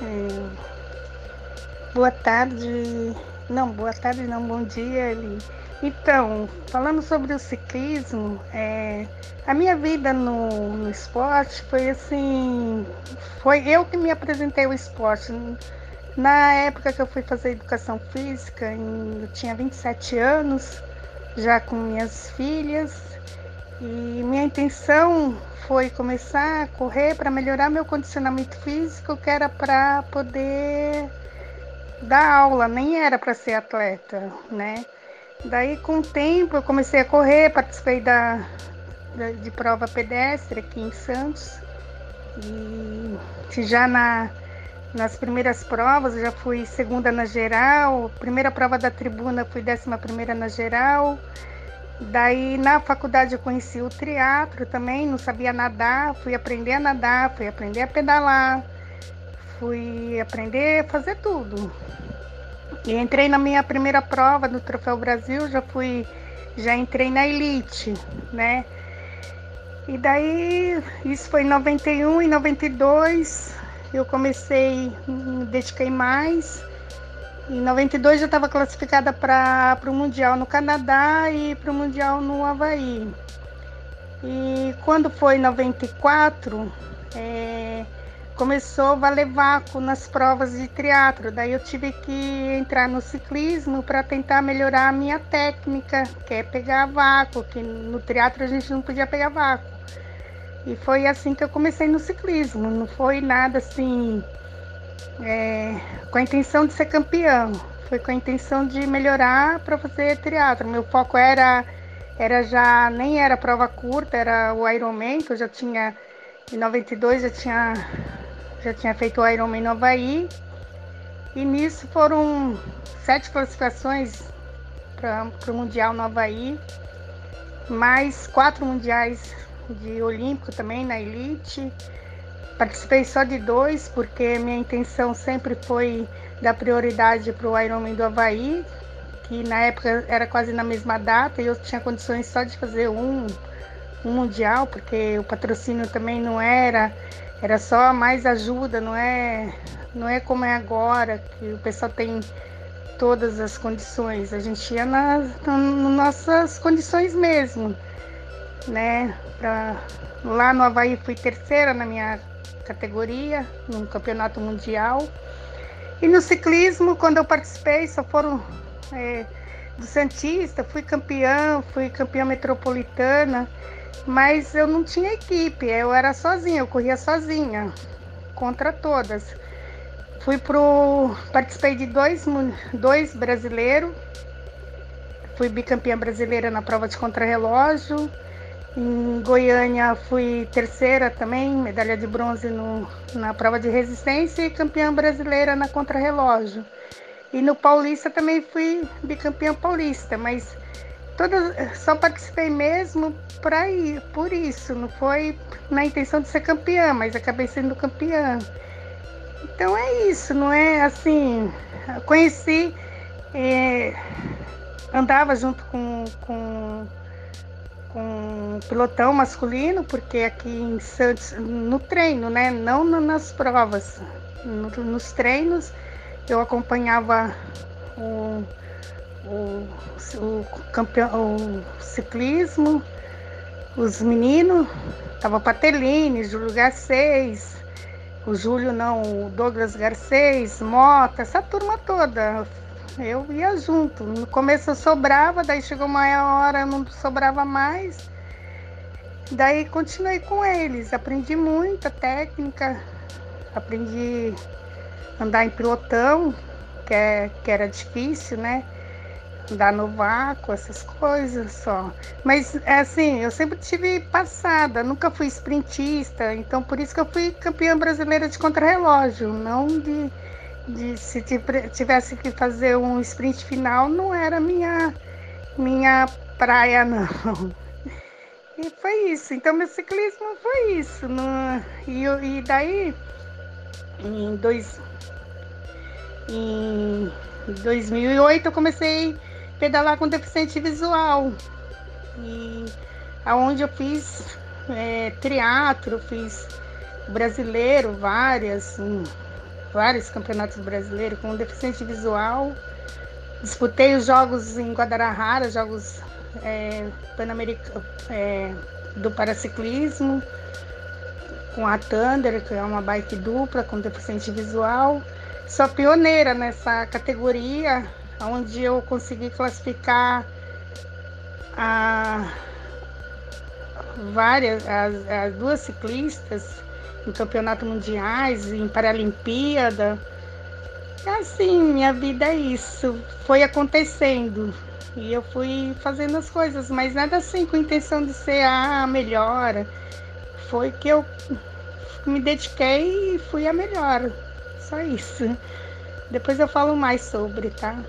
É... Boa tarde. Não, boa tarde não, bom dia. Então, falando sobre o ciclismo, é... a minha vida no, no esporte foi assim. Foi eu que me apresentei ao esporte. Na época que eu fui fazer educação física, eu tinha 27 anos, já com minhas filhas, e minha intenção foi começar a correr para melhorar meu condicionamento físico, que era para poder dar aula, nem era para ser atleta, né? Daí, com o tempo, eu comecei a correr, participei da, da de prova pedestre aqui em Santos. E já na, nas primeiras provas, eu já fui segunda na geral, primeira prova da tribuna fui décima primeira na geral. Daí na faculdade eu conheci o triatlo também, não sabia nadar, fui aprender a nadar, fui aprender a pedalar, fui aprender a fazer tudo. E entrei na minha primeira prova do Troféu Brasil, já fui, já entrei na elite, né? E daí, isso foi em 91 e 92, eu comecei, me dediquei mais em 92 já estava classificada para o Mundial no Canadá e para o Mundial no Havaí. E quando foi em 94, é, começou a valer vácuo nas provas de triatlo. Daí eu tive que entrar no ciclismo para tentar melhorar a minha técnica, que é pegar vácuo, que no triatlo a gente não podia pegar vácuo. E foi assim que eu comecei no ciclismo. Não foi nada assim é, com a intenção de ser campeão. Foi com a intenção de melhorar para fazer triatlo. Meu foco era era já nem era prova curta, era o Ironman, que eu já tinha em 92 já tinha já tinha feito o Ironman no Havaí. E nisso foram sete classificações para o Mundial no Havaí, mais quatro mundiais de Olímpico também na Elite. Participei só de dois, porque minha intenção sempre foi dar prioridade para o Ironman do Havaí, que na época era quase na mesma data e eu tinha condições só de fazer um, um mundial, porque o patrocínio também não era, era só mais ajuda, não é, não é como é agora, que o pessoal tem todas as condições. A gente ia nas, nossas condições mesmo, né? Pra, lá no Havaí fui terceira na minha categoria, no campeonato mundial. E no ciclismo, quando eu participei, só foram é, do Santista, fui campeã, fui campeã metropolitana, mas eu não tinha equipe, eu era sozinha, eu corria sozinha, contra todas. Fui pro. Participei de dois, dois brasileiros, fui bicampeã brasileira na prova de contrarrelógio em Goiânia fui terceira também, medalha de bronze no, na prova de resistência e campeã brasileira na contrarrelógio. E no Paulista também fui bicampeã paulista, mas toda, só participei mesmo para ir, por isso, não foi na intenção de ser campeã, mas acabei sendo campeã. Então é isso, não é assim. Conheci, é, andava junto com, com com pilotão masculino, porque aqui em Santos, no treino, né? Não nas provas. No, nos treinos eu acompanhava o, o, o, campeão, o ciclismo, os meninos, tava Patelini, Júlio Garcês, o Júlio não, o Douglas Garcês, Mota, essa turma toda eu ia junto. No começo eu sobrava, daí chegou uma hora não sobrava mais. Daí continuei com eles, aprendi muita técnica, aprendi andar em pilotão, que, é, que era difícil, né? Andar no vácuo, essas coisas só. Mas é assim, eu sempre tive passada, nunca fui sprintista, então por isso que eu fui campeã brasileira de contrarrelógio, não de de se tivesse que fazer um sprint final, não era minha, minha praia, não. E foi isso. Então, meu ciclismo foi isso. No, e, e daí, em, dois, em 2008, eu comecei a pedalar com deficiente visual. E aonde eu fiz é, teatro, fiz brasileiro, várias. Vários campeonatos brasileiros com deficiente visual. Disputei os jogos em Guadalajara, jogos é, é, do paraciclismo, com a Thunder, que é uma bike dupla com deficiente visual. Sou pioneira nessa categoria, onde eu consegui classificar a várias, as, as duas ciclistas em campeonato mundiais, em Paralimpíada. Assim, minha vida é isso. Foi acontecendo. E eu fui fazendo as coisas, mas nada assim com intenção de ser a melhor. Foi que eu me dediquei e fui a melhor. Só isso. Depois eu falo mais sobre, tá?